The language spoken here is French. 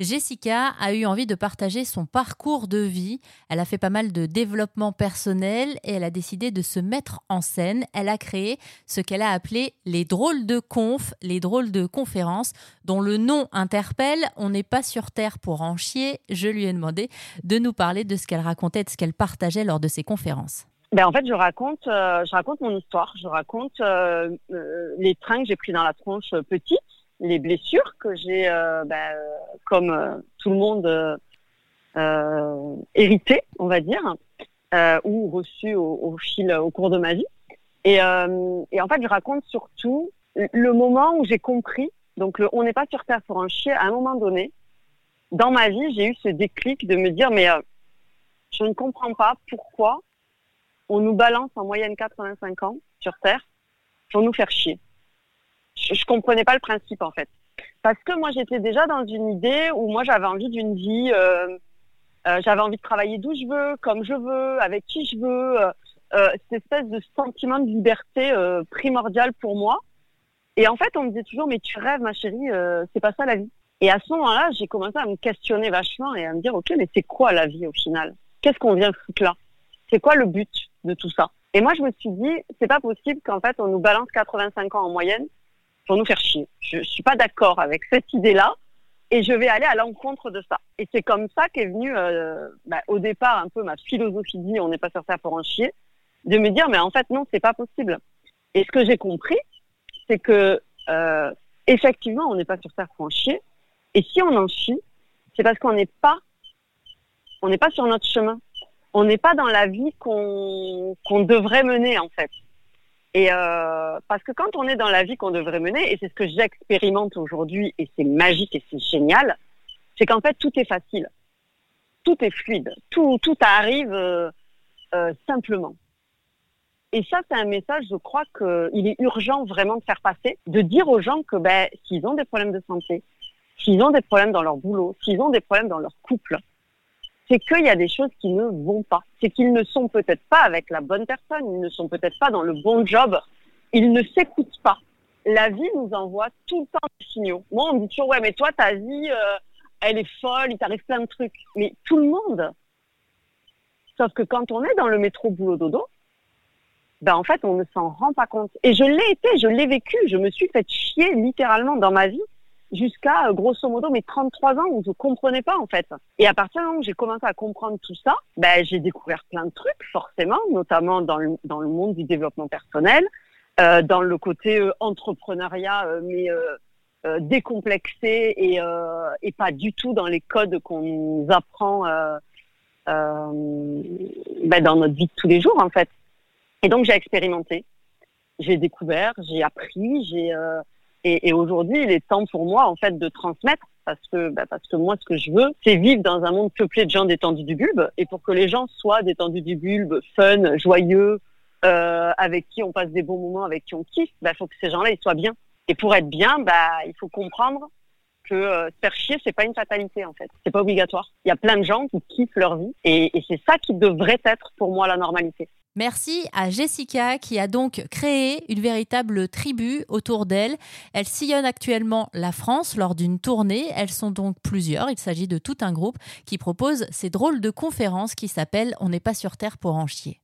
Jessica a eu envie de partager son parcours de vie. Elle a fait pas mal de développement personnel et elle a décidé de se mettre en scène. Elle a créé ce qu'elle a appelé les drôles de conf, les drôles de conférences, dont le nom interpelle. On n'est pas sur Terre pour en chier. Je lui ai demandé de nous parler de ce qu'elle racontait, de ce qu'elle partageait lors de ses conférences. Ben en fait, je raconte, euh, je raconte mon histoire. Je raconte euh, euh, les trains que j'ai pris dans la tronche petite les blessures que j'ai, euh, ben, comme euh, tout le monde, euh, hérité, on va dire, ou reçu au, fil, au cours de ma vie. Et, en fait, je raconte surtout le moment où j'ai compris. Donc, on n'est pas sur Terre pour un chien. À un moment donné, dans ma vie, j'ai eu ce déclic de me dire, mais je ne comprends pas pourquoi on nous balance en moyenne 85 ans sur Terre pour nous faire chier je, je comprenais pas le principe en fait. Parce que moi j'étais déjà dans une idée où moi j'avais envie d'une vie, euh, euh, j'avais envie de travailler d'où je veux, comme je veux, avec qui je veux, euh, euh cette espèce de sentiment de liberté primordial pour moi. Et en fait on me disait toujours mais tu rêves ma chérie, c'est pas ça la vie. Et à ce moment-là j'ai commencé à me questionner vachement et à me dire ok mais c'est quoi la vie au final? Qu'est-ce qu'on vient foutre là? C'est quoi le but de tout ça? Et moi je me suis dit c'est pas possible qu'en fait on nous balance 85 ans en moyenne pour nous faire chier. Je, suis pas d'accord avec cette idée-là et je vais aller à l'encontre de ça. Et c'est comme ça qu'est venue euh, bah, au départ un peu ma philosophie de vie, on n'est pas sur ça pour en chier, de me dire mais en fait non, c'est pas possible. Et ce que j'ai compris, c'est que euh, effectivement, on n'est pas sur ça pour en chier. Et si on en chie, c'est parce qu'on n'est pas, on n'est pas sur notre chemin. On n'est pas dans la vie qu'on qu'on devrait mener en fait. Et euh, parce que quand on est dans la vie qu'on devrait mener, et c'est ce que j'expérimente aujourd'hui, et c'est magique et c'est génial, c'est qu'en fait tout est facile, tout est fluide, tout tout arrive euh, euh, simplement. Et ça, c'est un message, je crois qu'il est urgent vraiment de faire passer, de dire aux gens que ben, s'ils ont des problèmes de santé, s'ils ont des problèmes dans leur boulot, s'ils ont des problèmes dans leur couple, c'est qu'il y a des choses qui ne vont pas. C'est qu'ils ne sont peut-être pas avec la bonne personne, ils ne sont peut-être pas dans le bon job, ils ne s'écoutent pas. La vie nous envoie tout le temps des signaux. Moi, on me dit toujours, ouais, mais toi, ta vie, euh, elle est folle, il t'arrive plein de trucs. Mais tout le monde. Sauf que quand on est dans le métro boulot dodo, ben en fait, on ne s'en rend pas compte. Et je l'ai été, je l'ai vécu, je me suis fait chier littéralement dans ma vie jusqu'à euh, grosso modo mes 33 ans où je comprenais pas en fait. Et à partir du moment où j'ai commencé à comprendre tout ça, ben, j'ai découvert plein de trucs forcément, notamment dans le, dans le monde du développement personnel, euh, dans le côté euh, entrepreneuriat, mais décomplexé et, et pas du tout dans les codes qu'on nous apprend ben, dans notre vie de tous les jours en fait. Et donc j'ai expérimenté, j'ai découvert, j'ai appris, j'ai et, aujourd'hui, il est temps pour moi, en fait, de transmettre parce que, bah, parce que moi, ce que je veux, c'est vivre dans un monde peuplé de gens détendus du bulbe. Et pour que les gens soient détendus du bulbe, fun, joyeux, euh, avec qui on passe des bons moments, avec qui on kiffe, il bah, faut que ces gens-là, ils soient bien. Et pour être bien, bah, il faut comprendre que euh, se faire chier, c'est pas une fatalité en fait. C'est pas obligatoire. Il y a plein de gens qui kiffent leur vie et c'est ça qui devrait être pour moi la normalité. Merci à Jessica qui a donc créé une véritable tribu autour d'elle. Elle sillonne actuellement la France lors d'une tournée. Elles sont donc plusieurs. Il s'agit de tout un groupe qui propose ces drôles de conférences qui s'appellent On n'est pas sur Terre pour en chier.